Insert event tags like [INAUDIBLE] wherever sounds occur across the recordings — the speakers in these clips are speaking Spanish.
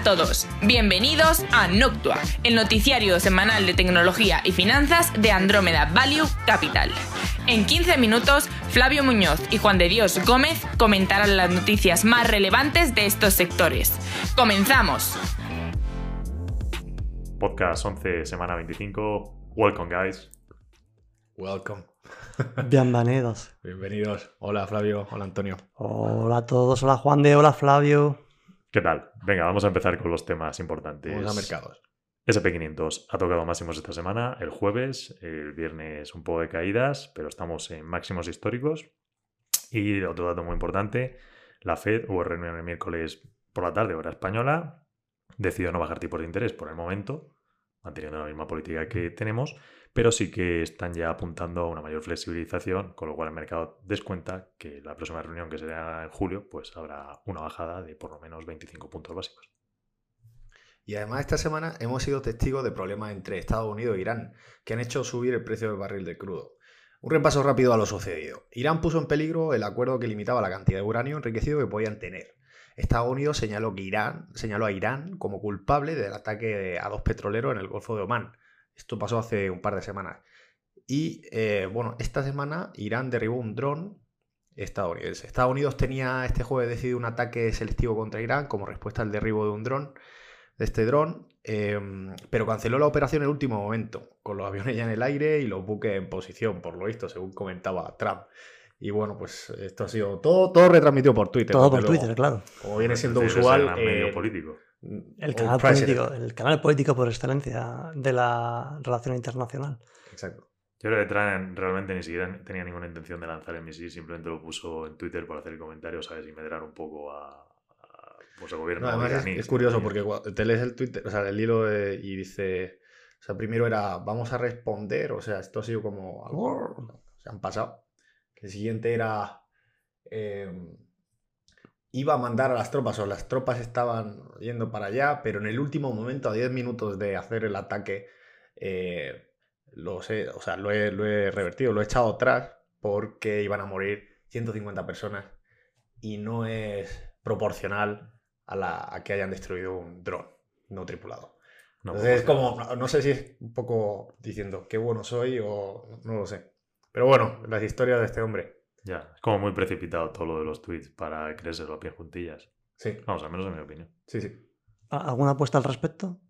a todos, bienvenidos a Noctua, el noticiario semanal de tecnología y finanzas de Andrómeda Value Capital. En 15 minutos, Flavio Muñoz y Juan de Dios Gómez comentarán las noticias más relevantes de estos sectores. ¡Comenzamos! Podcast 11, semana 25. Welcome, guys. Welcome. Bienvenidos. Bienvenidos. Hola Flavio, hola Antonio. Hola a todos, hola Juan de, hola Flavio. ¿Qué tal? Venga, vamos a empezar con los temas importantes. Vamos a mercados. SP500 ha tocado máximos esta semana, el jueves, el viernes un poco de caídas, pero estamos en máximos históricos. Y otro dato muy importante, la Fed hubo reunión el miércoles por la tarde, hora española, decidió no bajar tipos de interés por el momento, manteniendo la misma política que tenemos, pero sí que están ya apuntando a una mayor flexibilización, con lo cual el mercado descuenta que la próxima reunión que será en julio, pues habrá una bajada de por lo menos 25 puntos básicos. Y además esta semana hemos sido testigos de problemas entre Estados Unidos e Irán, que han hecho subir el precio del barril de crudo. Un repaso rápido a lo sucedido. Irán puso en peligro el acuerdo que limitaba la cantidad de uranio enriquecido que podían tener. Estados Unidos señaló, que Irán, señaló a Irán como culpable del ataque a dos petroleros en el Golfo de Omán. Esto pasó hace un par de semanas. Y eh, bueno, esta semana Irán derribó un dron estadounidense. Estados Unidos tenía este jueves decidido un ataque selectivo contra Irán como respuesta al derribo de un dron, de este dron, em, pero canceló la operación en el último momento, con los aviones ya en el aire y los buques en posición, por lo visto, según comentaba Trump. Y bueno, pues esto ha sido todo, todo retransmitido por Twitter. Todo por Twitter, claro. Como viene siendo Sí, usual. medio eh, político. El o canal, político, el canal político por excelencia de la relación internacional. Exacto. Yo creo que Trump realmente ni siquiera tenía ninguna intención de lanzar el misil, simplemente lo puso en Twitter por hacer el comentario, ¿sabes? Y medrar un poco a, a, pues, el gobierno No, además es, iraní, es ¿sabes? curioso porque te lees el Twitter, o sea, el hilo de- y dice, o sea, primero era, vamos a responder, o sea, esto ha sido como algo, se han pasado. El siguiente era, eh, iba a mandar a las tropas, o las tropas estaban yendo para allá, pero en el último momento, a 10 minutos de hacer el ataque, eh, lo, sé, o sea, lo, he, lo he revertido, lo he echado atrás porque iban a morir 150 personas y no es proporcional a, la, a que hayan destruido un dron no tripulado. No, Entonces es como, no, no sé si es un poco diciendo qué bueno soy o no lo sé. Pero bueno, las historias de este hombre. Ya, es como muy precipitado todo lo de los tweets para creerse los pies juntillas. Sí, Vamos, al menos en mi opinión. sí, sí. ¿Alguna apuesta al respecto?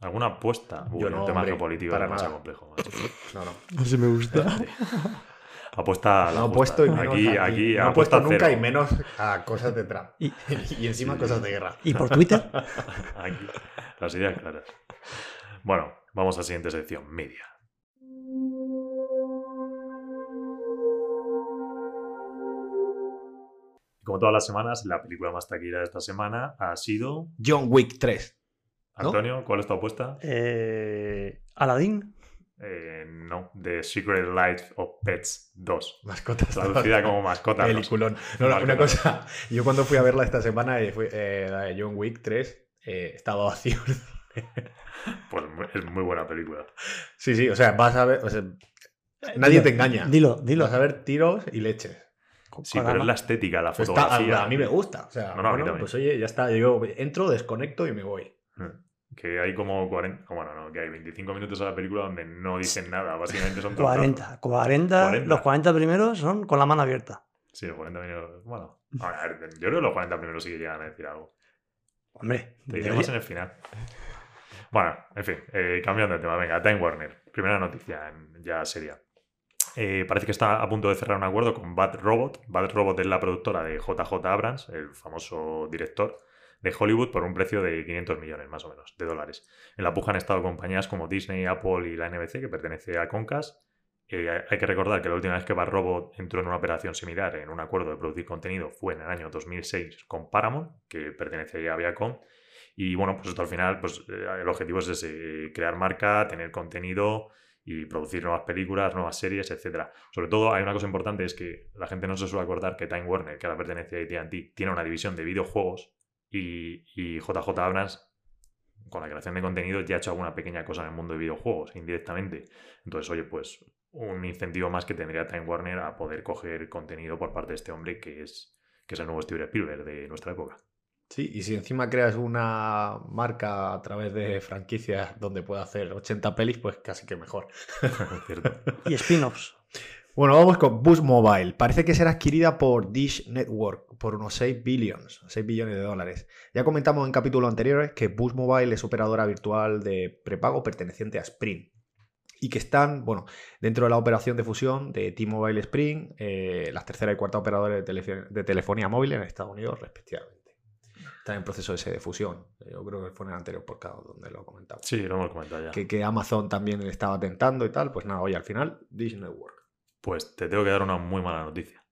¿Alguna apuesta? Uy, Yo un no, tema hombre, geopolítico para es demasiado nada. complejo. macho. No, no. [LAUGHS] Así me gusta. Apuesta a la No puesto y menos Aquí, a- aquí, no he apuesta puesto nunca cero. y menos a cosas de Trump. Y, [LAUGHS] Y encima cosas de guerra. y por Twitter, [LAUGHS] Aquí, las ideas claras. Bueno, vamos a la siguiente sección, media. Como todas las semanas, la película más taquillera de esta semana ha sido... John Wick 3. ¿No? Antonio, ¿cuál es tu apuesta? eh, Aladdin. Eh, no, The Secret Life of Pets 2. Mascotas. [LAUGHS] Traducida como mascota. Peliculón. No, no, una cosa. Yo cuando fui a verla esta semana, eh, eh, la de John Wick 3, eh, estaba vacío. [LAUGHS] Pues es muy buena película. sí, sí, o sea, vas a ver. o sea, nadie Dilo, te engaña. Dilo, dilo. Vas a ver tiros y leches. Sí, pero es la estética, la está- fotografía. a, a mí me gusta. O sea, No, no, bueno, pues oye, ya está. Yo entro, desconecto y me voy. Que hay como 40, bueno, no, que hay 25 minutos a la película donde no dicen nada, básicamente son 40, 40, 40. Los 40 primeros son con la mano abierta. Sí, los 40 minutos. Bueno, a ver, yo creo que los 40 primeros sí que llegan a decir algo. Hombre, Te diré más en el final. Bueno, en fin, eh, cambiando de tema, venga, Time Warner. Primera noticia en- ya seria. Eh, parece que está a punto de cerrar un acuerdo con Bad Robot. Bad Robot es la productora de JJ Abrams, el famoso director de Hollywood, por un precio de 500 millones más o menos de dólares. En la puja han estado compañías como Disney, Apple y la NBC, que pertenece a Concast. Eh, hay que recordar que la última vez que Bad Robot entró en una operación similar, en un acuerdo de producir contenido, fue en el año 2006 con Paramount, que pertenece a Viacom. Y bueno, pues esto al final, pues eh, el objetivo es ese, crear marca, tener contenido y producir nuevas películas, nuevas series, etcétera. Sobre todo, hay una cosa importante, es que la gente no se suele acordar que Time Warner, que ahora pertenece a AT&T, tiene una división de videojuegos y, y JJ Abrams, con la creación de contenido, ya ha hecho alguna pequeña cosa en el mundo de videojuegos, indirectamente. Entonces, oye, pues un incentivo más que tendría Time Warner a poder coger contenido por parte de este hombre que es, que es el nuevo Steven Spielberg de nuestra época. Sí, y si encima creas una marca a través de franquicias donde pueda hacer 80 pelis, pues casi que mejor. [LAUGHS] Y spin-offs. Bueno, vamos con Boost Mobile. Parece que será adquirida por Dish Network por unos 6 billions, 6 billones de dólares. Ya comentamos en capítulos anteriores que Boost Mobile es operadora virtual de prepago perteneciente a Sprint. Y que están, bueno, dentro de la operación de fusión de T-Mobile Sprint, eh, las tercera y cuarta operadoras de telefonía móvil en Estados Unidos, respectivamente. Están en proceso ese de fusión. Yo creo que fue en el anterior podcast donde lo comentamos. Sí, lo hemos comentado ya. Que, que Amazon también estaba tentando y tal. Pues nada, oye, al final, Dish Network. Pues te tengo que dar una muy mala noticia.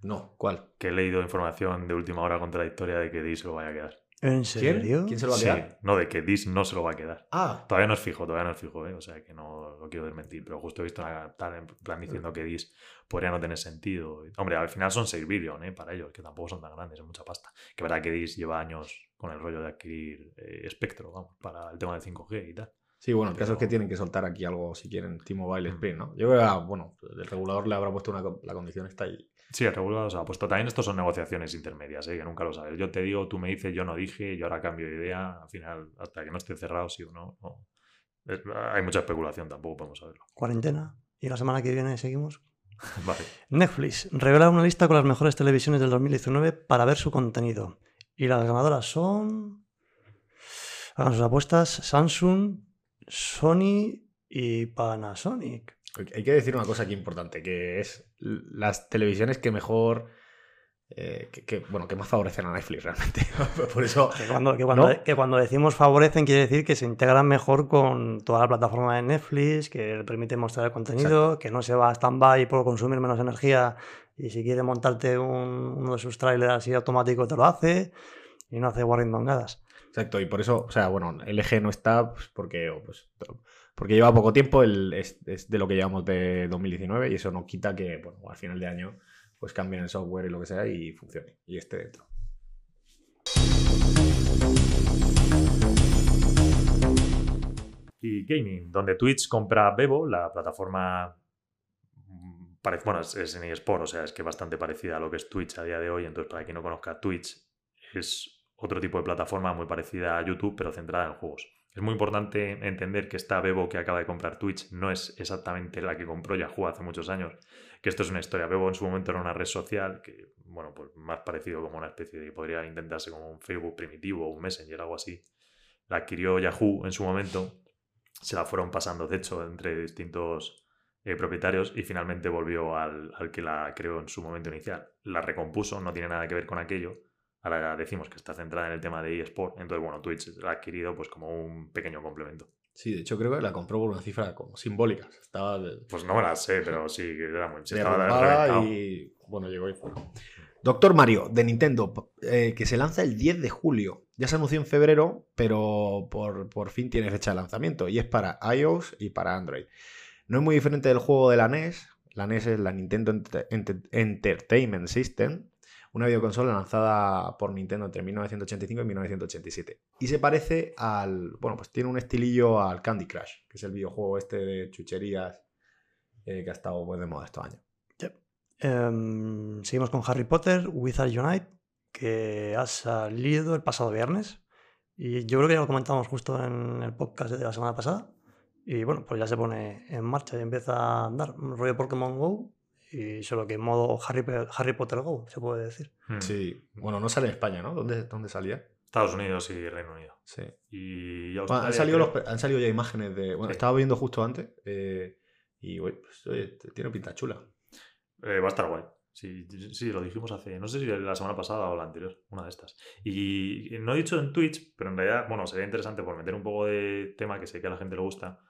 No, ¿cuál? Que he leído información de última hora contradictoria de que Dis se lo vaya a quedar. ¿En serio? ¿Quién se lo va a Sí, quedar? no, de que Dis no se lo va a quedar. Ah, Todavía no es fijo, todavía no es fijo, ¿eh? o sea que no lo quiero desmentir, pero justo he visto una tal en plan diciendo que Dis podría no tener sentido. Hombre, al final son 6 billones ¿eh? para ellos, que tampoco son tan grandes, es mucha pasta. Que verdad que Dis lleva años con el rollo de adquirir eh, espectro, vamos, para el tema de 5G y tal. Sí, bueno, el caso es que tienen que soltar aquí algo si quieren T-Mobile Mm. Sprint, ¿no? Yo creo que, ah, bueno, el regulador le habrá puesto una, la condición esta y... Sí, el regulador se ha puesto. También estos son negociaciones intermedias, ¿eh? que nunca lo sabes. Yo te digo, tú me dices, yo no dije, yo ahora cambio de idea. Al final, hasta que no esté cerrado, sí o no. no. Es- hay mucha especulación, tampoco podemos saberlo. Cuarentena. Y la semana que viene seguimos. [LAUGHS] Vale. Netflix revela una lista con las mejores televisiones del 2019 para ver su contenido. Y las ganadoras son. Hagan sus apuestas: Samsung, Sony y Panasonic. Hay que decir una cosa aquí importante, que es las televisiones que mejor... eh, que, que, bueno, que más favorecen a Netflix realmente. [LAUGHS] Por eso... Que cuando, que, cuando, ¿No? que cuando decimos favorecen, quiere decir que se integran mejor con toda la plataforma de Netflix, que le permite mostrar el contenido, que no se va a stand-by por consumir menos energía y si quiere montarte un- uno de sus trailers así automático te lo hace y no hace guarrindongadas. Exacto, y por eso, o sea, bueno, eje no está pues, porque, pues, porque lleva poco tiempo, el, es, de lo que llevamos de 2019 y eso no quita que, bueno, al final de año pues cambien el software y lo que sea y funcione y esté dentro. Y gaming, donde Twitch compra Bebo, la plataforma. Bueno, es, es en eSport, o sea, es que bastante parecida a lo que es Twitch a día de hoy. Entonces, para quien no conozca Twitch, es otro tipo de plataforma muy parecida a YouTube, pero centrada en juegos. Es muy importante entender que esta Bebo que acaba de comprar Twitch no es exactamente la que compró Yahoo hace muchos años, que esto es una historia. Bebo en su momento era una red social que, bueno, pues más parecido como una especie de, podría intentarse como un Facebook primitivo o un Messenger, algo así. La adquirió Yahoo en su momento, se la fueron pasando, de hecho, entre distintos eh, propietarios y finalmente volvió al, al que la creó en su momento inicial. La recompuso, no tiene nada que ver con aquello. Ahora decimos que está centrada en el tema de eSport, entonces, bueno, Twitch la ha adquirido pues como un pequeño complemento. Sí, de hecho creo que la compró por una cifra como simbólica. Estaba Pues no me la sé, pero sí, era muy... se estaba y bueno, llegó y fue. Doctor Mario de Nintendo, eh, que se lanza el 10 de julio. Ya se anunció en febrero, pero por, por fin tiene fecha de lanzamiento y es para iOS y para Android. No es muy diferente del juego de la NES. La NES es la Nintendo Enter- Enter- Entertainment System, una videoconsola lanzada por Nintendo entre 1985 y 1987. Y se parece al. Bueno, pues tiene un estilillo al Candy Crush, que es el videojuego este de chucherías eh, que ha estado pues, de moda estos años. Em, seguimos con Harry Potter, Wizard Unite, que ha salido el pasado viernes. Y yo creo que ya lo comentamos justo en el podcast de la semana pasada. Y bueno, pues ya se pone en marcha y empieza a andar. Rollo Pokémon Go. Y solo que en modo Harry, Harry Potter Go, se puede decir. Mm. Sí, bueno, no sale en España, ¿no? ¿Dónde, dónde salía? Estados Unidos y Reino Unido. Sí. Y Bueno, Australia, han, salido los- han salido ya imágenes de. Bueno, Sí. estaba viendo justo antes. eh, y, güey, pues, oye, tiene pinta chula. Eh, va a estar guay. Sí, sí, lo dijimos hace, no sé si la semana pasada o la anterior, una de estas. Y no he dicho en Twitch, pero en realidad, bueno, sería interesante por meter un poco de tema que sé que a la gente le gusta,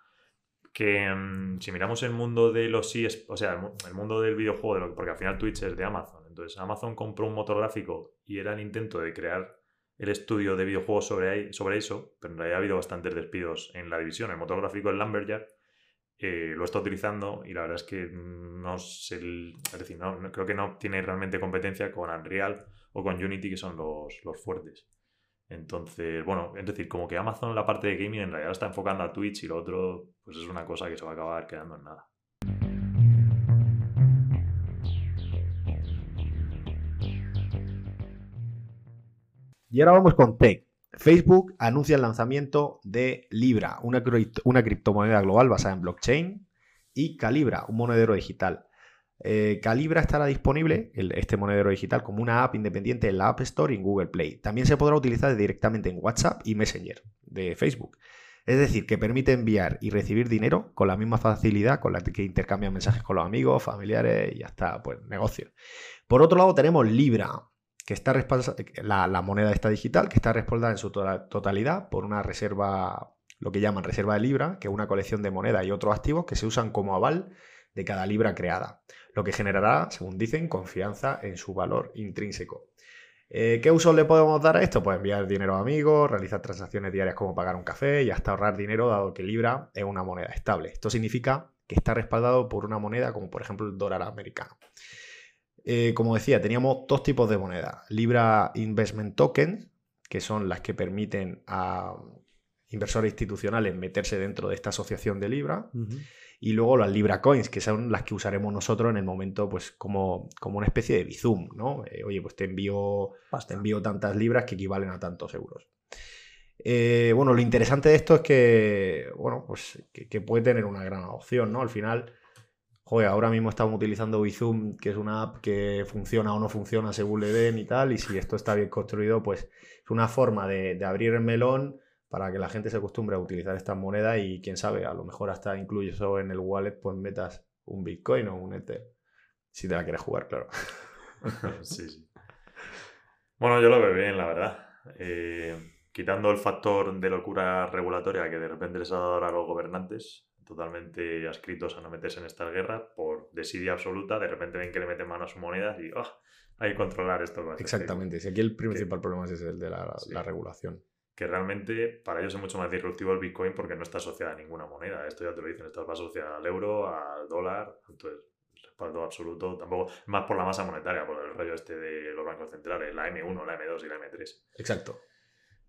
que mm, si miramos el mundo de los eS o sea, el, mu- el mundo del videojuego, de lo que- porque al final Twitch es de Amazon, entonces Amazon compró un motor gráfico y era el intento de crear el estudio de videojuegos sobre, sobre eso, pero en realidad ha habido bastantes despidos en la división. El motor gráfico, el Lumberjack, eh, lo está utilizando y la verdad es que no sé, el- es decir, no, no- creo que no tiene realmente competencia con Unreal o con Unity, que son los, los fuertes. Entonces, bueno, es decir, como que Amazon la parte de gaming en realidad está enfocando a Twitch y lo otro, pues es una cosa que se va a acabar quedando en nada. Y ahora vamos con Tech. Facebook anuncia el lanzamiento de Libra, una, cripto- una criptomoneda global basada en blockchain, y Calibra, un monedero digital. Eh, Calibra estará disponible, este monedero digital, como una app independiente en la App Store y en Google Play. También se podrá utilizar directamente en WhatsApp y Messenger de Facebook. Es decir, que permite enviar y recibir dinero con la misma facilidad con la que intercambian mensajes con los amigos, familiares y hasta pues, negocios. Por otro lado, tenemos Libra, que está respalda- la, la moneda esta digital, que está respaldada en su to- totalidad por una reserva, lo que llaman reserva de Libra, que es una colección de monedas y otros activos que se usan como aval de cada libra creada, lo que generará, según dicen, confianza en su valor intrínseco. Eh, ¿Qué uso le podemos dar a esto? Pues enviar dinero a amigos, realizar transacciones diarias como pagar un café y hasta ahorrar dinero dado que Libra es una moneda estable. Esto significa que está respaldado por una moneda como por ejemplo el dólar americano. Eh, como decía, teníamos dos tipos de moneda. Libra Investment Token, que son las que permiten a inversores institucionales meterse dentro de esta asociación de Libra. Y luego las Libra Coins, que son las que usaremos nosotros en el momento, pues como, como una especie de Bizum, ¿no? Eh, oye, pues te envío, te envío tantas libras que equivalen a tantos euros. Eh, bueno, lo interesante de esto es que, bueno, pues que, que puede tener una gran adopción, ¿no? Al final, joder, ahora mismo estamos utilizando Bizum, que es una app que funciona o no funciona según le den y tal, y si esto está bien construido, pues es una forma de, de abrir el melón para que la gente se acostumbre a utilizar estas monedas y quién sabe, a lo mejor hasta incluso en el wallet pues metas un Bitcoin o un Ether. Si te la quieres jugar, claro. [LAUGHS] sí, sí. Bueno, yo lo veo bien, la verdad. Eh, quitando el factor de locura regulatoria que de repente les ha dado ahora a los gobernantes, totalmente adscritos a no meterse en estas guerras, por desidia absoluta, de repente ven que le meten mano a sus monedas y ¡ah! hay que controlar esto. Exactamente. Si aquí el principal problema es el de la, Sí. la regulación. Que realmente para ellos es mucho más disruptivo el Bitcoin porque no está asociada a ninguna moneda. Esto ya te lo dicen, está asociada al euro, al dólar, entonces respaldo absoluto, tampoco, más por la masa monetaria, por el rollo este de los bancos centrales, la M1, la M2 y la M3. Exacto.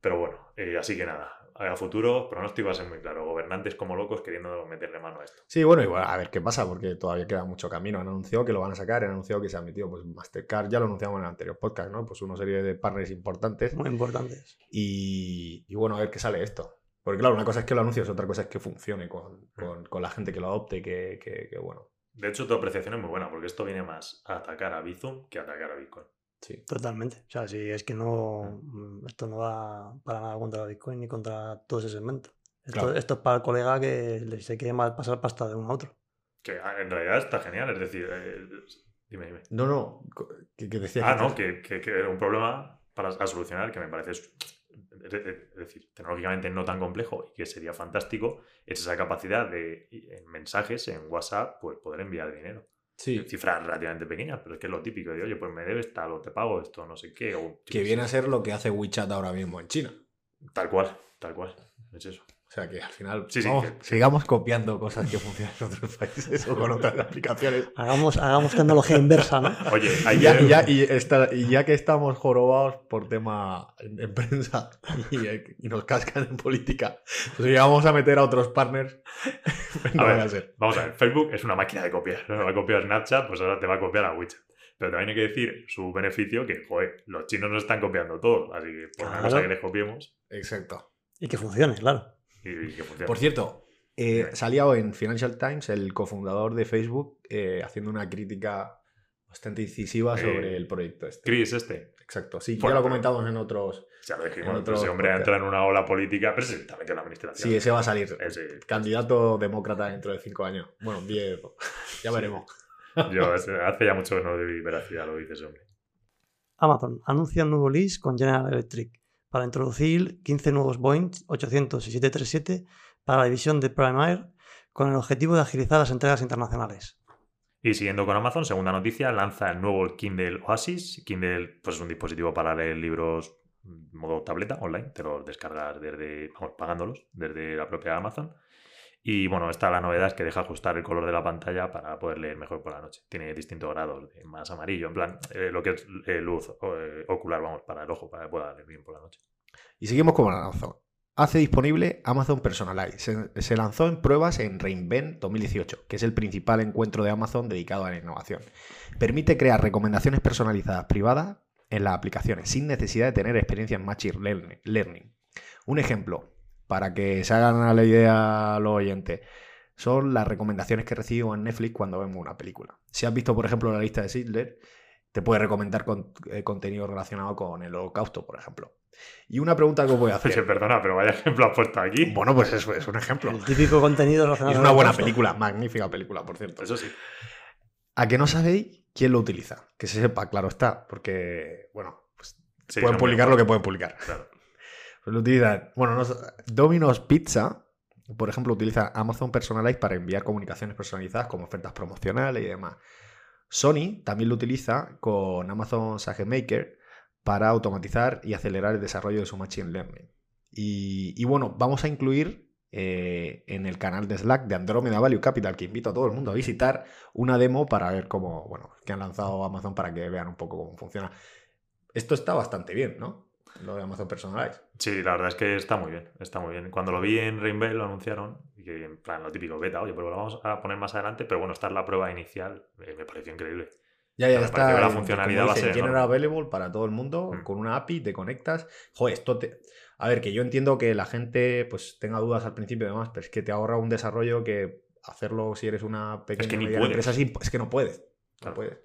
Pero bueno, eh, así que nada, a futuro pronóstico va a ser muy claro, gobernantes como locos queriendo meterle mano a esto. Sí, bueno, igual, a ver qué pasa, porque todavía queda mucho camino. Han anunciado que lo van a sacar, han anunciado que se ha metido pues, Mastercard, ya lo anunciamos en el anterior podcast, ¿no? Pues una serie de partners importantes. Muy importantes. Y, y bueno, a ver qué sale esto. Porque claro, una cosa es que lo anuncies, otra cosa es que funcione con, con- con la gente que lo adopte, que, que- que, bueno. De hecho, tu apreciación es muy buena porque esto viene más a atacar a Bizum que a atacar a Bitcoin. Sí. Totalmente. O sea, si es que no. mm, Esto no va para nada contra Bitcoin ni contra todo ese segmento. Esto, Claro. esto es para el colega que le- se quiere mal pasar pasta de uno a otro. Que ah, en realidad está genial, es decir, eh, dime, dime. No, no, que, que decías Ah, que- no, que, que, que era un problema para a solucionar que me parece, es es- es decir, tecnológicamente no tan complejo y que sería fantástico, es esa capacidad de en mensajes en WhatsApp, pues poder enviar dinero. Sí, Cifras relativamente pequeñas, pero es que es lo típico de, oye, pues me debes tal o te pago esto, no sé qué. O, que viene a ser lo que hace WeChat ahora mismo en China. Tal cual, tal cual. Es eso. O sea que al final Sí, sí, vamos- que- sigamos copiando cosas que funcionan en otros países o con otras aplicaciones. Hagamos, hagamos tecnología inversa, ¿no? [LAUGHS] Oye, Y ya, y ya- y esta- y ya que estamos jorobados por tema en, en prensa y, y nos cascan en política, pues ya vamos a meter a otros partners. [LAUGHS] no A ver, a ser. Vamos a ver, Facebook es una máquina de copiar. ¿no? Va a copiar Snapchat, pues ahora te va a copiar a WeChat. Pero también hay que decir su beneficio que, joder, los chinos nos están copiando todo. Así que por una cosa que les copiemos Exacto. Y que funcione, claro. Y, y que funcione. Por cierto, eh, salía hoy en Financial Times el cofundador de Facebook eh, haciendo una crítica bastante incisiva Eh, sobre el proyecto este. Chris este, Exacto, sí, Bueno, ya lo pero- comentamos en otros. ya lo dijimos, En pero otro ese hombre entra en una ola política, pero sí, también que la administración. Sí, ese va a salir. Ese- Candidato demócrata dentro de cinco años. Bueno, 10. Ya Sí. veremos. Yo hace ya mucho que no doy veracidad lo que dice ese hombre. Amazon anuncia un nuevo lease con General Electric para introducir 15 nuevos Boeing 800 y 737 para la división de Prime Air con el objetivo de agilizar las entregas internacionales. Y siguiendo con Amazon, segunda noticia, lanza el nuevo Kindle Oasis. Kindle pues, es un dispositivo para leer libros modo tableta online, te los descargas desde, pagándolos desde la propia Amazon. Y bueno, esta la novedad es que deja ajustar el color de la pantalla para poder leer mejor por la noche. Tiene distintos grados, de más amarillo, en plan, eh, lo que es eh, luz eh, ocular, vamos, para el ojo, para que pueda leer bien por la noche. Y seguimos con Amazon. Hace disponible Amazon Personalize. Se, se lanzó en pruebas en Reinvent 2018, que es el principal encuentro de Amazon dedicado a la innovación. Permite crear recomendaciones personalizadas privadas en las aplicaciones, sin necesidad de tener experiencia en Machine Learning. Un ejemplo, para que se hagan a la idea los oyentes, son las recomendaciones que recibo en Netflix cuando vemos una película. Si has visto, por ejemplo, la lista de Sidler, te puede recomendar con- eh, contenido relacionado con el holocausto, por ejemplo. Y una pregunta que os voy a [LAUGHS] hacer. perdona, pero vaya ejemplo has puesto aquí. Bueno, pues eso es un ejemplo. El típico contenido relacionado es con una buena película, magnífica película, por cierto. Eso sí. A que no sabéis quién lo utiliza. Que se sepa, claro está. Porque, bueno, pues Sí, pueden publicar lo que pueden publicar. Claro. Pues lo utilizan. Bueno, Domino's Pizza, por ejemplo, utiliza Amazon Personalize para enviar comunicaciones personalizadas como ofertas promocionales y demás. Sony también lo utiliza con Amazon SageMaker para automatizar y acelerar el desarrollo de su Machine Learning. Y, y bueno, vamos a incluir eh, en el canal de Slack de Andromeda Value Capital, que invito a todo el mundo a visitar, una demo para ver cómo, bueno, que han lanzado Amazon para que vean un poco cómo funciona. Esto está bastante bien, ¿no? Lo de Amazon Personalize. Sí, la verdad es que está muy bien, está muy bien. Cuando lo vi en Rainbow lo anunciaron, y que en plan lo típico beta, oye, pero lo vamos a poner más adelante, pero bueno, esta es la prueba inicial, eh, me pareció increíble. Ya, ya Me está. parece que la funcionalidad va a ser General. Available para todo el mundo, Mm. con una API, te conectas. Joder, esto te... A ver, que yo entiendo que la gente pues tenga dudas al principio y demás, pero es que te ahorra un desarrollo que hacerlo si eres una pequeña que ni empresa es, imp- es que no puedes. No puedes.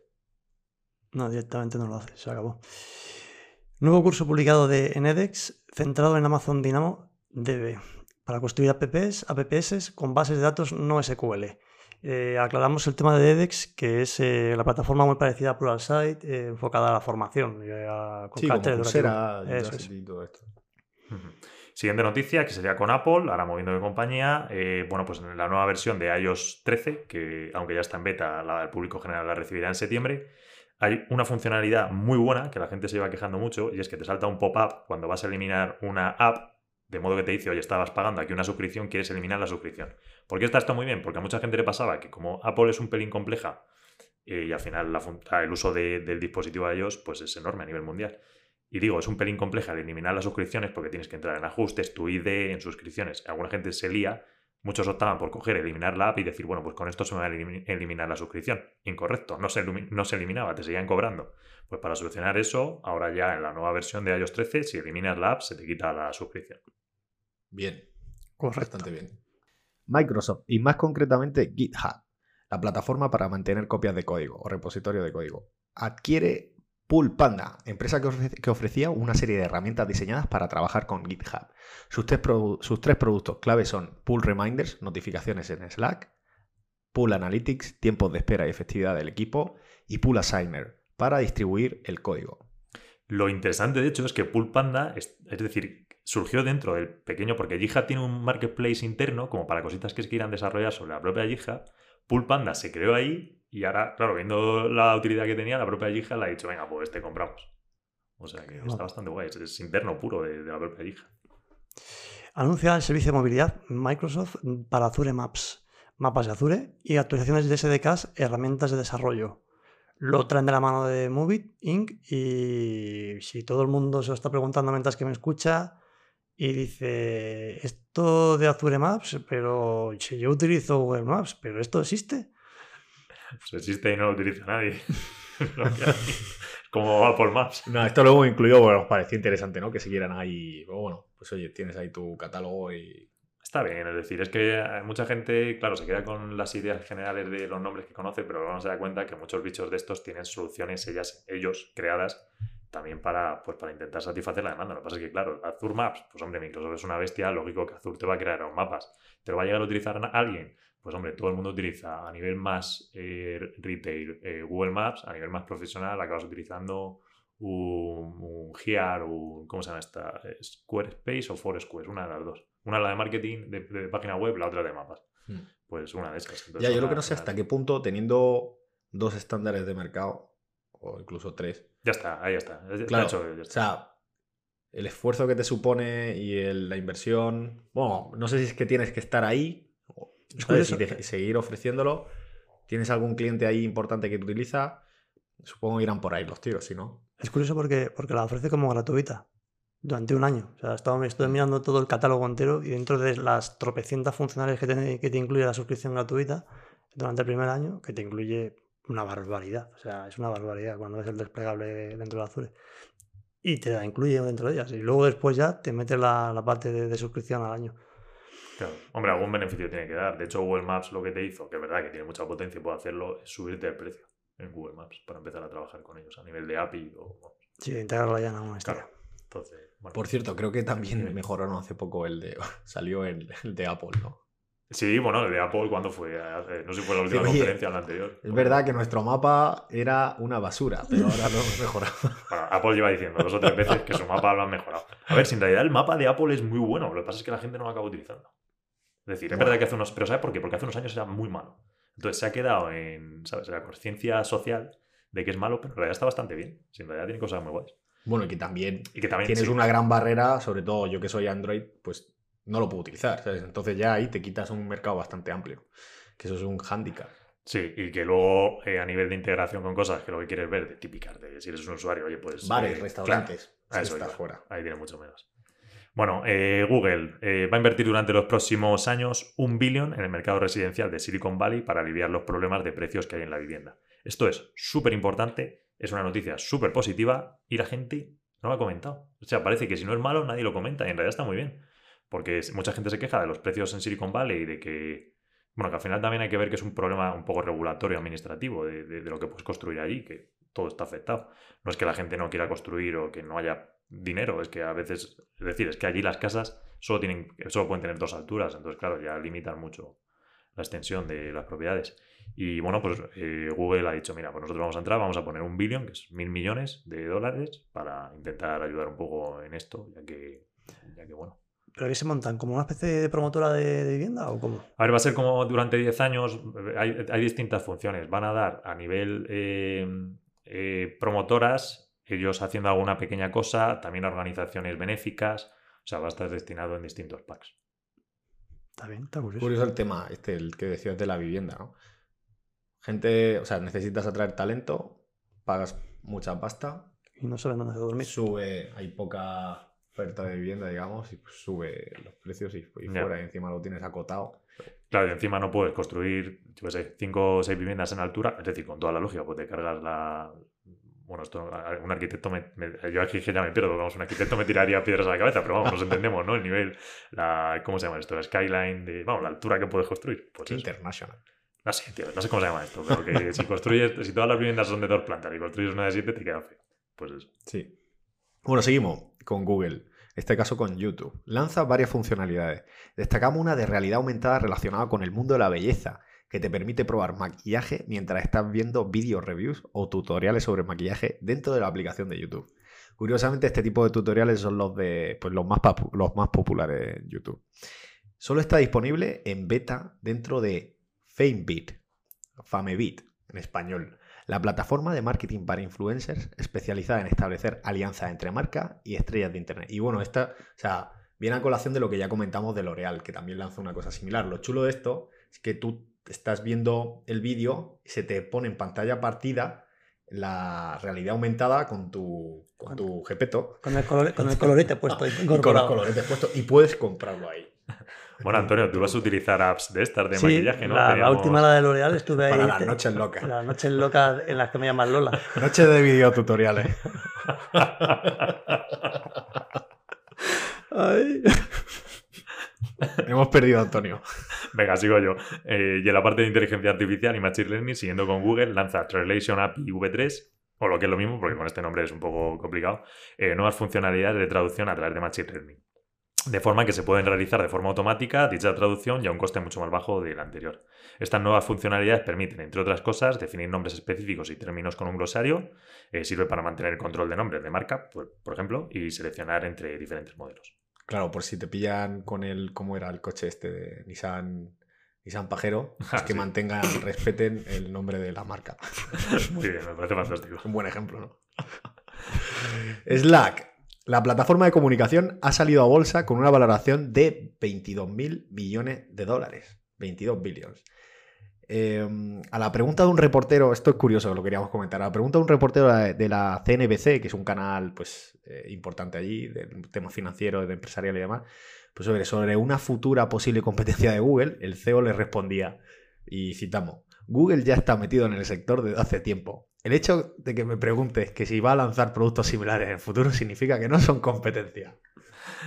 No, directamente no lo hace, se acabó. Nuevo curso publicado de Enedex centrado en Amazon Dynamo DB para construir apps, apps con bases de datos no SQL. Eh, aclaramos el tema de Edex, que es eh, la plataforma muy parecida a Pluralsight, eh, enfocada a la formación. y a- con Sí, como Coursera. Eso es. y todo esto. Siguiente noticia, que sería con Apple, ahora moviendo de compañía. eh, bueno, pues en la nueva versión de iOS 13, que aunque ya está en beta, la, el público general la recibirá en septiembre, hay una funcionalidad muy buena que la gente se iba quejando mucho, y es que te salta un pop-up cuando vas a eliminar una app, de modo que te dice, oye, estabas pagando aquí una suscripción, quieres eliminar la suscripción. ¿Por qué esta está muy bien? Porque a mucha gente le pasaba que como Apple es un pelín compleja, eh, y al final fun- el uso de- del dispositivo iOS pues es enorme a nivel mundial. Y digo, es un pelín compleja el eliminar las suscripciones porque tienes que entrar en ajustes, tu ID, en suscripciones. Alguna gente se lía, muchos optaban por coger, eliminar la app y decir, bueno, pues con esto se me va a elimi- eliminar la suscripción. Incorrecto, no se, no se eliminaba, te seguían cobrando. Pues para solucionar eso, ahora ya en la nueva versión de iOS 13, si eliminas la app, se te quita la suscripción. Bien, Correcto. bastante bien. Microsoft, y más concretamente GitHub, la plataforma para mantener copias de código o repositorio de código, adquiere Pool Panda, empresa que ofrecía una serie de herramientas diseñadas para trabajar con GitHub. Sus tres, productos claves son Pool Reminders, notificaciones en Slack, Pool Analytics, tiempos de espera y efectividad del equipo, y Pool Assigner, para distribuir el código. Lo interesante, de hecho, es que Pool Panda, es, es decir, surgió dentro del pequeño, porque GitHub tiene un marketplace interno, como para cositas que se quieran desarrollar sobre la propia GitHub. Pool Panda se creó ahí y ahora, claro, viendo la utilidad que tenía, la propia GitHub le ha dicho, venga, pues este compramos. O sea que está bastante guay, es, es interno puro de, de la propia GitHub. Anuncia el servicio de movilidad Microsoft para Azure Maps, mapas de Azure y actualizaciones de SDKs, herramientas de desarrollo. Lo traen de la mano de Movit Inc. Y si todo el mundo se lo está preguntando mientras que me escucha y dice, esto de Azure Maps, pero si yo utilizo Google Maps, pero esto existe. Pues existe y no lo utiliza nadie. [LAUGHS] Como Apple Maps. No, esto hemos incluido porque nos parecía interesante, ¿no? Que siguieran ahí. Pero bueno, pues oye, tienes ahí tu catálogo y. Está bien, es decir, es que hay mucha gente, claro, se queda con las ideas generales de los nombres que conoce, pero luego no se da cuenta que muchos bichos de estos tienen soluciones ellas, ellos creadas también para, pues, para intentar satisfacer la demanda. Lo que pasa es que, claro, Azure Maps, pues hombre, Microsoft es una bestia, lógico que Azure te va a crear los mapas. ¿Te lo va a llegar a utilizar alguien? Pues hombre, todo el mundo utiliza a nivel más eh, retail eh, Google Maps, a nivel más profesional acabas utilizando un, un Gear, un, ¿cómo se llama esta? Squarespace o Foursquare, una de las dos. Una la de marketing de, de página web, la otra de mapas. Pues una de esas. Entonces, Ya, yo lo que no sé hasta qué punto, teniendo dos estándares de mercado, o incluso tres, Ya está, ahí está. Claro, hecho, ya o sea, el esfuerzo que te supone y el- la inversión. Bueno, no sé si es que tienes que estar ahí, ¿sabes? y de- seguir ofreciéndolo. ¿Tienes algún cliente ahí importante que te utiliza? Supongo que irán por ahí los tiros, si no. Es curioso porque, porque la ofrece como gratuita durante un año. O sea, estaba, estoy mirando todo el catálogo entero y dentro de las tropecientas funcionales que te, que te incluye la suscripción gratuita durante el primer año, que te incluye una barbaridad. O sea, es una barbaridad cuando ves el desplegable dentro de Azure. Y te la incluye dentro de ellas. Y luego después ya te metes la, la parte de, de suscripción al año. Claro. Hombre, algún beneficio tiene que dar. De hecho, Google Maps lo que te hizo, que es verdad que tiene mucha potencia y puede hacerlo, es subirte el precio en Google Maps para empezar a trabajar con ellos a nivel de API o... Sí, integrarla ya en una. Claro. Entonces, bueno. Por cierto, creo que también mejoraron hace poco el de. [LAUGHS] Salió el, el de Apple, ¿no? Sí, bueno, el de Apple, ¿cuándo fue? Hace- no sé si fue la última oye, conferencia o la anterior. Es verdad que nuestro mapa era una basura, pero ahora lo hemos mejorado. [LAUGHS] Bueno, Apple lleva diciendo dos o tres veces que su mapa lo han mejorado. A ver, si en realidad el mapa de Apple es muy bueno, lo que pasa es que la gente no lo acaba utilizando. Es decir, es verdad que hace unos. Pero ¿sabes por qué? Porque hace unos años era muy malo. Entonces se ha quedado en, ¿sabes? en la conciencia social de que es malo, pero en realidad está bastante bien. Si en realidad tiene cosas muy guays. Bueno, y que también Y que también. tienes sí, una gran barrera, sobre todo yo que soy Android, pues no lo puedo utilizar, ¿sabes? Entonces ya ahí te quitas un mercado bastante amplio. Que eso es un hándicap. Sí, y que luego eh, a nivel de integración con cosas que lo que quieres ver, de típicas, de si eres un usuario, oye, pues. Bares, eh, restaurantes, claro, a eso estás iba. fuera. Ahí tiene mucho menos. Bueno, eh, Google eh, va a invertir durante los próximos años un billón en el mercado residencial de Silicon Valley para aliviar los problemas de precios que hay en la vivienda. Esto es súper importante, es una noticia súper positiva y la gente no lo ha comentado. O sea, parece que si no es malo nadie lo comenta y en realidad está muy bien. Porque mucha gente se queja de los precios en Silicon Valley y de que, bueno, que al final también hay que ver que es un problema un poco regulatorio, administrativo, de- de lo que puedes construir allí, que todo está afectado. No es que la gente no quiera construir o que no haya dinero, es que a veces, es decir, es que allí las casas solo, tienen, solo pueden tener dos alturas, entonces claro, ya limitan mucho la extensión de las propiedades. Y bueno, pues eh, Google ha dicho, mira, pues nosotros vamos a entrar, vamos a poner un billón, que es mil millones de dólares, para intentar ayudar un poco en esto, ya que, ya que bueno. ¿Pero que se montan? ¿Como una especie de promotora de, de vivienda o cómo? A ver, va a ser como durante 10 años, hay, hay distintas funciones. Van a dar a nivel eh, eh, promotoras, ellos haciendo alguna pequeña cosa, también organizaciones benéficas, o sea, va a estar destinado en distintos packs. Está bien, está curioso. Curioso el tema, este, el que decías de la vivienda, ¿no? Gente, o sea, necesitas atraer talento, pagas mucha pasta, Y no saben dónde dormir. sube, hay poca oferta de vivienda, digamos, y pues sube los precios y, fuera, y encima lo tienes acotado. Claro, y encima no puedes construir, yo qué sé, 5 o 6 viviendas en altura, es decir, con toda la lógica, pues te cargas la... Bueno, esto, un arquitecto, me, me- yo aquí que ya me pierdo, vamos, un arquitecto me tiraría piedras a la cabeza, pero vamos, nos entendemos, ¿no? El nivel, la, ¿cómo se llama esto? La skyline, de, vamos, la altura que puedes construir. Pues. International. No sé, tío, no sé cómo se llama esto, pero que [LAUGHS] si construyes, si todas las viviendas son de dos plantas y construyes una de siete, te queda feo. Pues eso. Sí. Bueno, seguimos con Google. En este caso con YouTube. Lanza varias funcionalidades. Destacamos una de realidad aumentada relacionada con el mundo de la belleza, que te permite probar maquillaje mientras estás viendo video reviews o tutoriales sobre maquillaje dentro de la aplicación de YouTube. Curiosamente, este tipo de tutoriales son los de pues, los, más los más populares en YouTube. Solo está disponible en beta dentro de FameBit, FameBit en español, la plataforma de marketing para influencers especializada en establecer alianzas entre marcas y estrellas de internet. Y bueno, esta, o sea, viene a colación de lo que ya comentamos de L'Oreal, que también lanza una cosa similar. Lo chulo de esto es que tú estás viendo el vídeo y se te pone en pantalla partida la realidad aumentada con tu, con tu Gepeto Con el, colore- con el colorete puesto [LAUGHS] ahí y con los incorporado. colores puestos y puedes comprarlo ahí. [LAUGHS] Bueno, Antonio, tú vas a utilizar apps de estas de Sí, maquillaje, ¿no? la, última, la de L'Oreal, estuve ahí. Para las noches locas. Las noches locas en las que me llaman Lola. [LAUGHS] Noche de videotutoriales. Ay. [LAUGHS] Hemos perdido Antonio. Venga, sigo yo. Eh, y en la parte de inteligencia artificial y machine learning, siguiendo con Google, lanza Translation API V3, o lo que es lo mismo, porque con este nombre es un poco complicado, eh, nuevas funcionalidades de traducción a través de machine learning. De forma que se pueden realizar de forma automática dicha traducción y a un coste mucho más bajo del anterior. Estas nuevas funcionalidades permiten, entre otras cosas, definir nombres específicos y términos con un glosario, eh, sirve para mantener el control de nombres de marca, por ejemplo, y seleccionar entre diferentes modelos. Claro, por si te pillan con el, ¿cómo era el coche este de Nissan, Nissan Pajero? [LAUGHS] Es que sí. mantengan, [LAUGHS] respeten el nombre de la marca. [LAUGHS] Muy bien, me parece fantástico. Un buen ejemplo, ¿no? Slack. La plataforma de comunicación ha salido a bolsa con una valoración de 22.000 millones de dólares. 22 billions. Eh, a la pregunta de un reportero, esto es curioso, lo queríamos comentar. A la pregunta de un reportero de de la CNBC, que es un canal pues, eh, importante allí, de temas financieros, de empresarial y demás, pues sobre, sobre una futura posible competencia de Google, el CEO le respondía, y citamos, Google ya está metido en el sector desde hace tiempo. El hecho de que me preguntes que si va a lanzar productos similares en el futuro significa que no son competencia.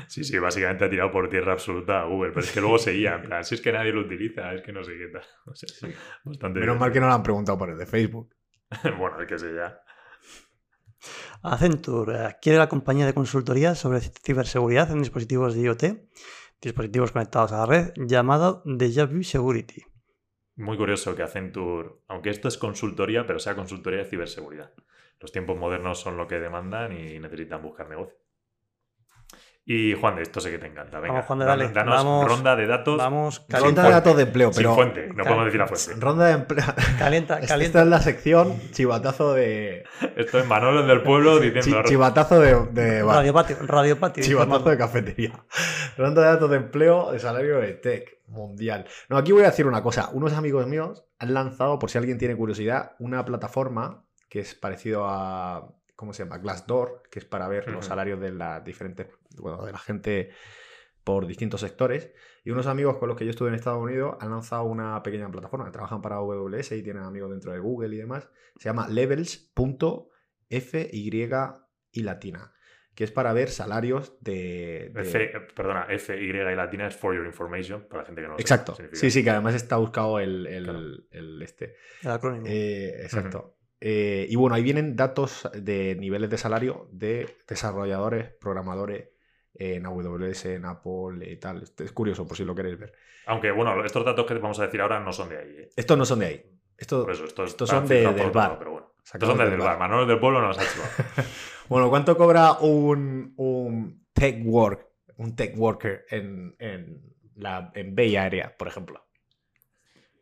Sí, sí, básicamente ha tirado por tierra absoluta a Google, pero es que luego [LAUGHS] seguía, en plan, si es que nadie lo utiliza, es que no sé qué tal. [LAUGHS] O sea, Sí. bastante Menos mal que no le han preguntado por el de Facebook. [LAUGHS] bueno, es que sé ya. Accenture eh, adquiere la compañía de consultoría sobre ciberseguridad en dispositivos de IoT, dispositivos conectados a la red, llamado Deja Vu Security. Muy curioso que Accenture, aunque esto es consultoría, pero sea consultoría de ciberseguridad. Los tiempos modernos son lo que demandan y necesitan buscar negocio. Y Juan, de esto sé que te encanta. Venga, Vamos, Juan, de, danos- dale. danos Vamos- ronda de datos. Vamos, Sin Ronda calienta, de fuente. datos de empleo, Sin pero. fuente, no podemos decir la fuente. Ronda de empleo. [LAUGHS] calienta, Esta calienta. es la sección chivatazo de. Esto es Manolo del pueblo diciendo. chivatazo de. de. Radio Patio, Radio Patio. Chivatazo de cafetería. [LAUGHS] Ronda de datos de empleo de salario de tech mundial. No, aquí voy a decir una cosa. Unos amigos míos han lanzado, por si alguien tiene curiosidad, una plataforma que es parecido a. ¿Cómo se llama? Glassdoor, que es para ver los salarios de las diferentes. Bueno, de la gente por distintos sectores. Y unos amigos con los que yo estuve en Estados Unidos han lanzado una pequeña plataforma. Trabajan para AWS y tienen amigos dentro de Google y demás. Se llama levels.fy y latina. Que es para ver salarios de. de- F, perdona, F, Y y latina es for your information, para la gente que no lo Exacto. Sí, sí, que además está buscado el, el- Claro. el este. El acrónimo. Eh, exacto. Eh, y bueno, ahí vienen datos de niveles de salario de desarrolladores, programadores en AWS, en Apple y tal. Esto Es curioso por si lo queréis ver. Aunque bueno, estos datos que vamos a decir ahora no son de ahí. ¿eh? Estos no son de ahí. Esto, Por eso, estos, estos son de- del bar. pero bueno. Estos son de del del bar. bar. Manolo del pueblo nos ha hecho. [LAUGHS] Bueno, ¿cuánto cobra un, un tech work, un tech worker en, en la en Bay Area, por ejemplo?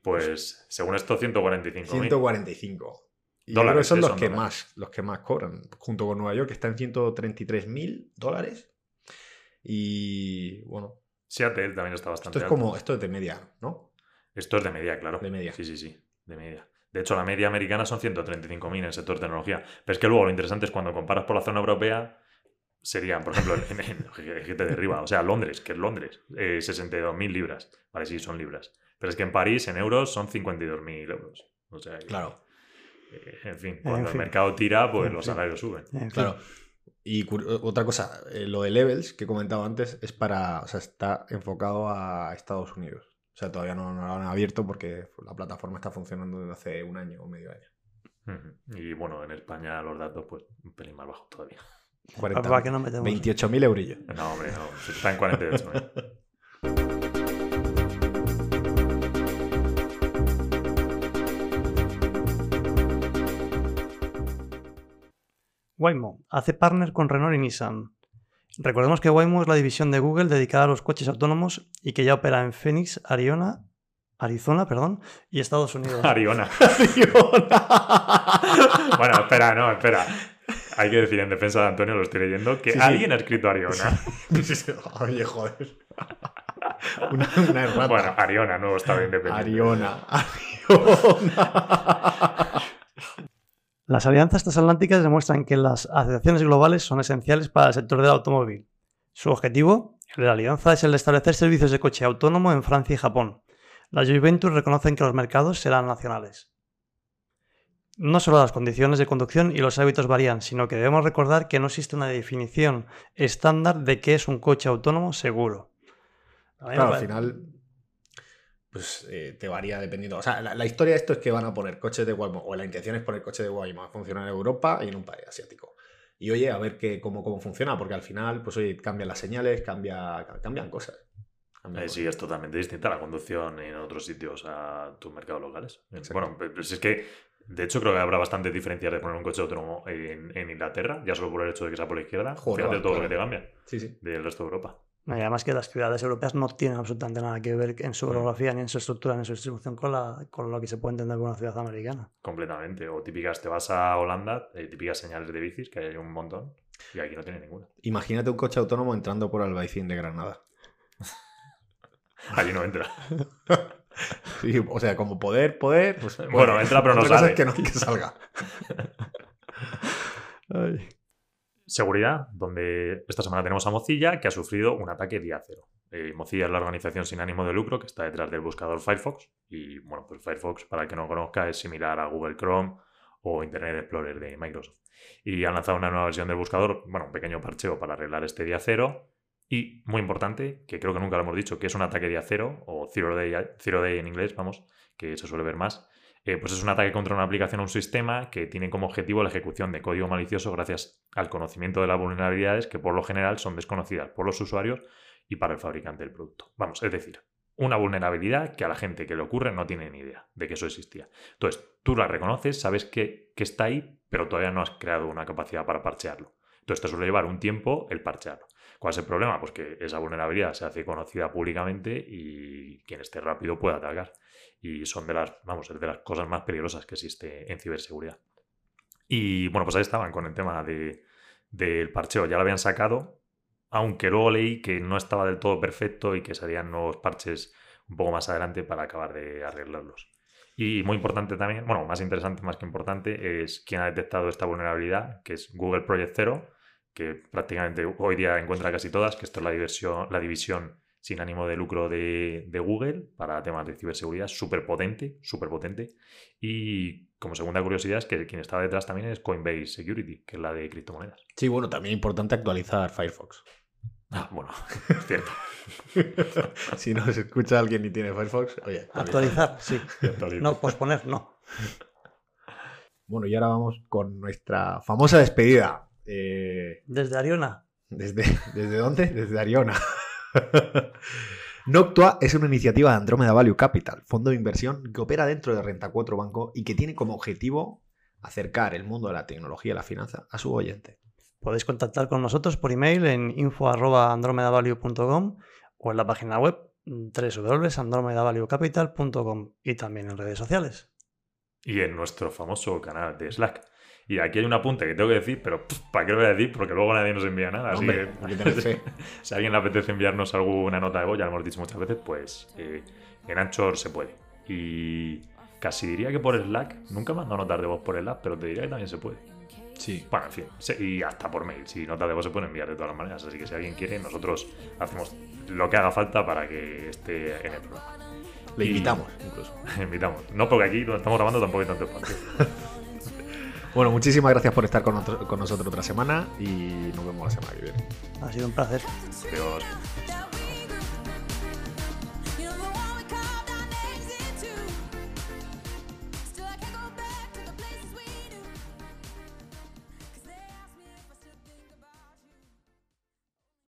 Pues según esto, 145. 145. Y yo Dólares, creo que son los que dólares. más, los que más cobran, junto con Nueva York, que está en 133 mil dólares. Y bueno, Seattle también está bastante esto es alto. como, esto es de media, ¿no? Esto es de media, claro. De media. Sí, sí, sí. De media. De hecho, la media americana son 135.000 en el sector tecnología. Pero es que luego lo interesante es cuando comparas por la zona europea, serían, por ejemplo, en, en, [LAUGHS] en- que te derriba. O sea, Londres, que es Londres, eh, 62.000 libras. Vale, sí, son libras. Pero es que en París, en euros, son 52.000 euros. O sea, que, Claro, en fin, cuando el fin. mercado tira, pues En los fin. salarios suben. En fin. claro. Y cur- otra cosa, eh, lo de Levels que he comentado antes es para, o sea, está enfocado a Estados Unidos. O sea, todavía no, no lo han abierto porque la plataforma está funcionando desde hace un año o medio año. Y bueno, en España los datos, pues, un pelín más bajos todavía. 40, [LAUGHS] ¿Para qué nos metemos? 28.000 eurillos. No, hombre, no. Está en 48. [LAUGHS] Waymo hace partner con Renault y Nissan. Recordemos que Waymo es la división de Google dedicada a los coches autónomos y que ya opera en Phoenix, Arizona, Arizona, perdón, y Estados Unidos. [LAUGHS] Ariona. [LAUGHS] Bueno, espera, no, espera. Hay que decir en defensa de Antonio, lo estoy leyendo, que Sí, sí. alguien ha escrito Ariona. [LAUGHS] Oye, joder. Una, una errata. Bueno, Ariona, nuevo estado independiente. Ariona. Ariona. Las alianzas transatlánticas demuestran que las asociaciones globales son esenciales para el sector del automóvil. Su objetivo, el de la alianza, es el de establecer servicios de coche autónomo en Francia y Japón. Las joint ventures reconocen que los mercados serán nacionales. No solo las condiciones de conducción y los hábitos varían, sino que debemos recordar que no existe una definición estándar de qué es un coche autónomo seguro. Claro, al final, pues eh, te varía dependiendo. O sea, la, la historia de esto es que van a poner coches de Waymo, o la intención es poner coches de Waymo a funcionar en Europa y en un país asiático. Y oye, a ver qué, cómo, cómo funciona, porque al final, pues oye, cambian las señales, cambia, cambian cosas. Cambian Eh, cosas. sí, es totalmente distinta la conducción en otros sitios a tus mercados locales. Exacto. Bueno, pues es que, de hecho, creo que habrá bastante diferencias de poner un coche autónomo en, en Inglaterra, ya solo por el hecho de que sea por la izquierda. Joder, Fíjate todo lo que te cambia Sí, sí. del resto de Europa. Y además que las ciudades europeas no tienen absolutamente nada que ver en su Mm. orografía, ni en su estructura, ni en su distribución con, la, con lo que se puede entender por una ciudad americana. Completamente. O típicas, te vas a Holanda, eh, típicas señales de bicis, que hay un montón, y aquí no tiene ninguna. Imagínate un coche autónomo entrando por Albaicín de Granada. Aquí no entra. [LAUGHS] Sí, o sea, como poder, poder, pues. Bueno, entra, pero no sale. es que no que salga. [LAUGHS] Ay. Seguridad, donde esta semana tenemos a Mozilla, que ha sufrido un ataque día cero. Eh, Mozilla es la organización sin ánimo de lucro que está detrás del buscador Firefox. Y bueno, pues Firefox, para el que no conozca, es similar a Google Chrome o Internet Explorer de Microsoft. Y han lanzado una nueva versión del buscador, bueno, un pequeño parcheo para arreglar este día cero. Y muy importante, que creo que nunca lo hemos dicho, que es un ataque día cero, o zero day, zero day en inglés, vamos, que se suele ver más. Eh, pues es un ataque contra una aplicación o un sistema que tiene como objetivo la ejecución de código malicioso gracias al conocimiento de las vulnerabilidades que por lo general son desconocidas por los usuarios y para el fabricante del producto. Vamos, es decir, una vulnerabilidad que a la gente que le ocurre no tiene ni idea de que eso existía. Entonces, tú la reconoces, sabes que, que está ahí, pero todavía no has creado una capacidad para parchearlo. Entonces, te suele llevar un tiempo el parchearlo. ¿Cuál es el problema? Pues que esa vulnerabilidad se hace conocida públicamente y quien esté rápido puede atacar. Y son de las, vamos, de las cosas más peligrosas que existe en ciberseguridad. Y bueno, pues ahí estaban con el tema de, del parcheo. Ya lo habían sacado, aunque luego leí que no estaba del todo perfecto y que serían nuevos parches un poco más adelante para acabar de arreglarlos. Y muy importante también, bueno, más interesante más que importante, es quién ha detectado esta vulnerabilidad, que es Google Project Zero, que prácticamente hoy día encuentra casi todas, que esto es la, diversión, la división sin ánimo de lucro de, de Google para temas de ciberseguridad, súper potente, súper potente. Y como segunda curiosidad es que quien está detrás también es Coinbase Security, que es la de criptomonedas. Sí, bueno, también importante actualizar Firefox. Ah, bueno, [LAUGHS] es cierto. [LAUGHS] si nos escucha alguien y tiene Firefox, oye. Actualizar, sí. [LAUGHS] No, posponer, no. Bueno, y ahora vamos con nuestra famosa despedida. Eh, Desde Ariona. ¿desde, ¿Desde dónde? Desde Ariona. [LAUGHS] Noctua es una iniciativa de Andromeda Value Capital, fondo de inversión que opera dentro de Renta 4 Banco y que tiene como objetivo acercar el mundo de la tecnología y la finanza a su oyente. Podéis contactar con nosotros por email en info.andromedavalue.com o en la página web www.andromedavaluecapital.com y también en redes sociales. Y en nuestro famoso canal de Slack. Y aquí hay un apunte que tengo que decir, pero pff, ¿para qué lo voy a decir? Porque luego nadie nos envía nada. Así Hombre, que fe. [LAUGHS] si a alguien le apetece enviarnos alguna nota de voz, ya lo hemos dicho muchas veces, pues eh, en Anchor se puede. Y casi diría que por Slack, nunca mando notas de voz por Slack, pero te diría que también se puede. Sí. Bueno, en fin, y hasta por mail. Si notas de voz se pueden enviar de todas las maneras. Así que si alguien quiere, nosotros hacemos lo que haga falta para que esté en el programa. Le invitamos, incluso. [LAUGHS] Invitamos. No porque aquí donde estamos grabando tampoco hay tanto espacio. [LAUGHS] Bueno, muchísimas gracias por estar con, otro- con nosotros otra semana y nos vemos la semana que viene. Ha sido un placer. Adiós.